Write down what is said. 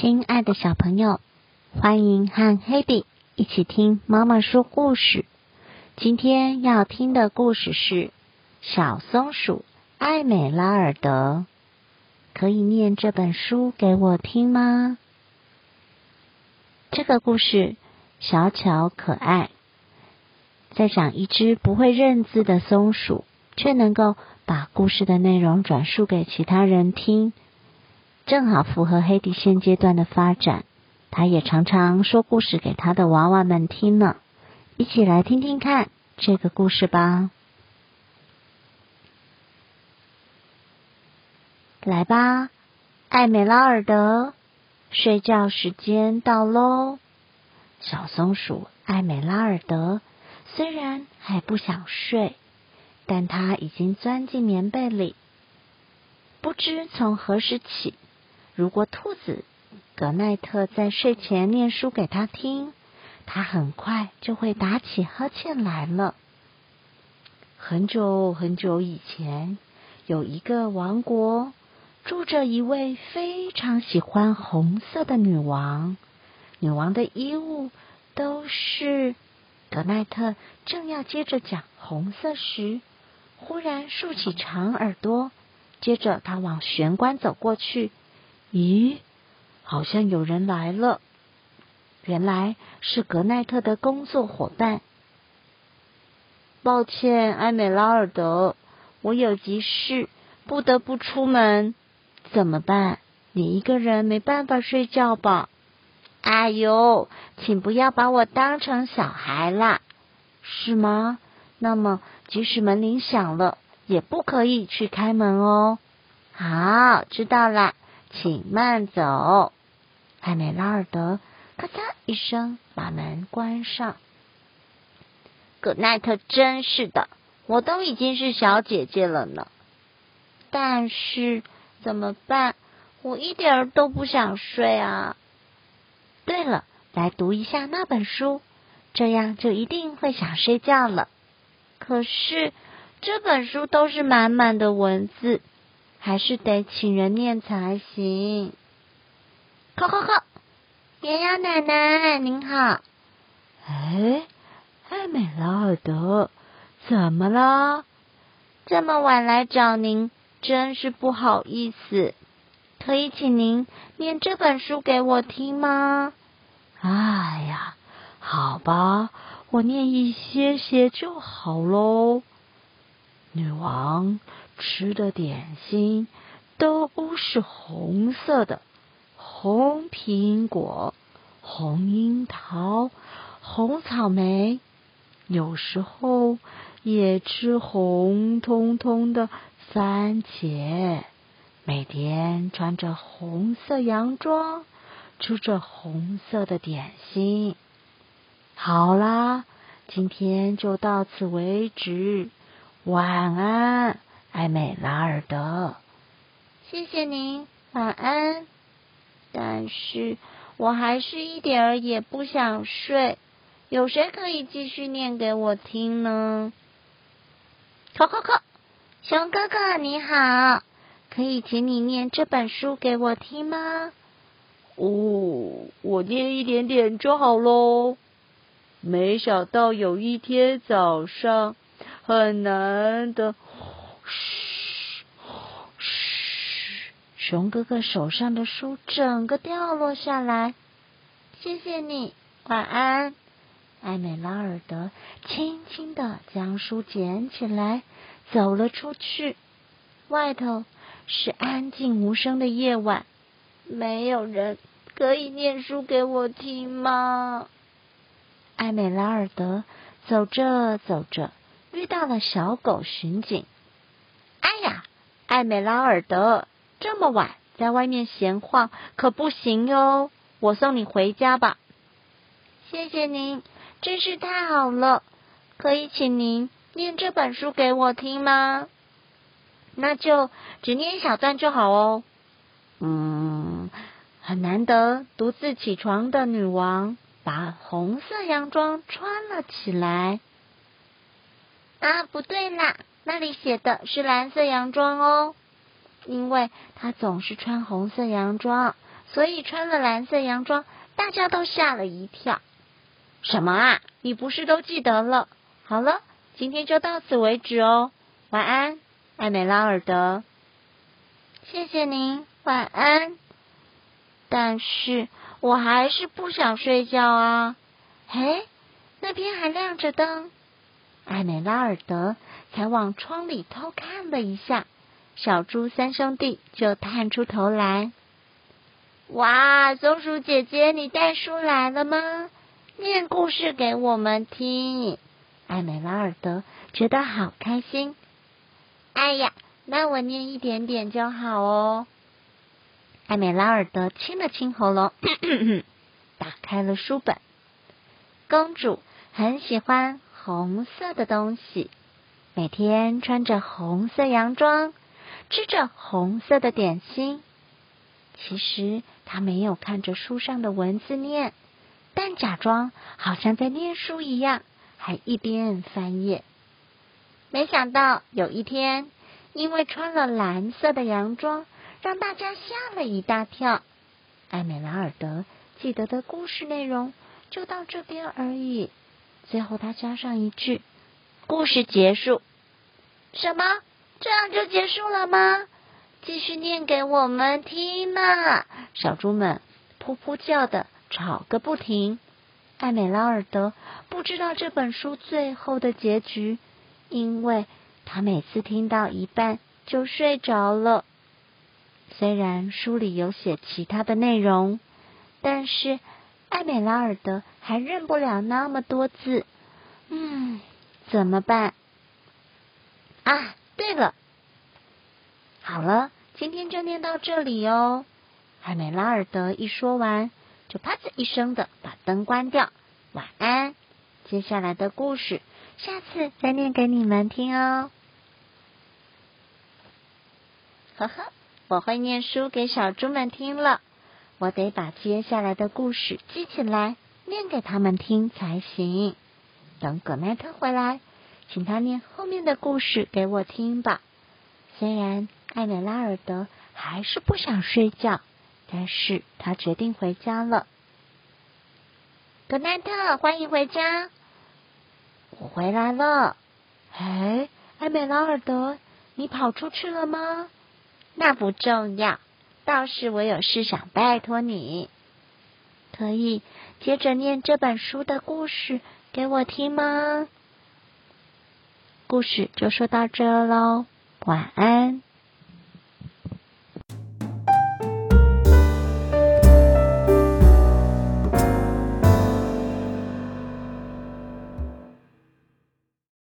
亲爱的小朋友，欢迎和黑比一起听妈妈说故事。今天要听的故事是《小松鼠艾美拉尔德》。可以念这本书给我听吗？这个故事小巧可爱，在讲一只不会认字的松鼠，却能够把故事的内容转述给其他人听。正好符合黑迪现阶段的发展，他也常常说故事给他的娃娃们听呢。一起来听听看这个故事吧。来吧，艾美拉尔德，睡觉时间到喽。小松鼠艾美拉尔德虽然还不想睡，但他已经钻进棉被里。不知从何时起。如果兔子格奈特在睡前念书给他听，他很快就会打起呵欠来了。很久很久以前，有一个王国，住着一位非常喜欢红色的女王。女王的衣物都是……格奈特正要接着讲红色时，忽然竖起长耳朵，接着他往玄关走过去。咦，好像有人来了。原来是格奈特的工作伙伴。抱歉，艾美拉尔德，我有急事，不得不出门。怎么办？你一个人没办法睡觉吧？哎呦，请不要把我当成小孩啦，是吗？那么，即使门铃响了，也不可以去开门哦。好，知道了。请慢走，艾美拉尔德咔嚓一声把门关上。葛奈特真是的，我都已经是小姐姐了呢，但是怎么办？我一点儿都不想睡啊！对了，来读一下那本书，这样就一定会想睡觉了。可是这本书都是满满的文字。还是得请人念才行。靠靠靠！绵羊奶奶您好。哎，艾美拉尔德，怎么了？这么晚来找您，真是不好意思。可以请您念这本书给我听吗？哎呀，好吧，我念一些些就好喽。女王。吃的点心都是红色的，红苹果、红樱桃、红草莓，有时候也吃红彤彤的番茄。每天穿着红色洋装，吃着红色的点心。好啦，今天就到此为止，晚安。艾美拉尔德，谢谢您，晚安。但是我还是一点儿也不想睡，有谁可以继续念给我听呢？考考考，熊哥哥你好，可以请你念这本书给我听吗？哦，我念一点点就好喽。没想到有一天早上，很难的。嘘，熊哥哥手上的书整个掉落下来。谢谢你，晚安。艾美拉尔德轻轻的将书捡起来，走了出去。外头是安静无声的夜晚，没有人可以念书给我听吗？艾美拉尔德走着走着，遇到了小狗巡警。哎呀艾美拉尔德，这么晚在外面闲晃可不行哟。我送你回家吧。谢谢您，真是太好了。可以请您念这本书给我听吗？那就只念一小段就好哦。嗯，很难得独自起床的女王，把红色洋装穿了起来。啊，不对啦。那里写的是蓝色洋装哦，因为他总是穿红色洋装，所以穿了蓝色洋装，大家都吓了一跳。什么啊？你不是都记得了？好了，今天就到此为止哦。晚安，艾美拉尔德。谢谢您，晚安。但是我还是不想睡觉啊。嘿，那边还亮着灯。艾美拉尔德才往窗里偷看了一下，小猪三兄弟就探出头来。哇，松鼠姐姐，你带书来了吗？念故事给我们听。艾美拉尔德觉得好开心。哎呀，那我念一点点就好哦。艾美拉尔德清了清喉咙，打开了书本。公主很喜欢红色的东西，每天穿着红色洋装，吃着红色的点心。其实他没有看着书上的文字念，但假装好像在念书一样，还一边翻页。没想到有一天，因为穿了蓝色的洋装，让大家吓了一大跳。艾美拉尔德记得的故事内容就到这边而已。最后他加上一句：“故事结束。”什么？这样就结束了吗？继续念给我们听呢！小猪们噗噗叫的吵个不停。艾美拉尔德不知道这本书最后的结局，因为他每次听到一半就睡着了。虽然书里有写其他的内容，但是艾美拉尔德还认不了那么多字。嗯，怎么办？啊，对了。好了，今天就念到这里哦。艾美拉尔德一说完，就啪嚓一声的把灯关掉。晚安。接下来的故事，下次再念给你们听哦。呵呵，我会念书给小猪们听了。我得把接下来的故事记起来，念给他们听才行。等葛奈特回来，请他念后面的故事给我听吧。虽然。艾美拉尔德还是不想睡觉，但是他决定回家了。格奈特，欢迎回家！我回来了。哎，艾美拉尔德，你跑出去了吗？那不重要，倒是我有事想拜托你。可以接着念这本书的故事给我听吗？故事就说到这喽，晚安。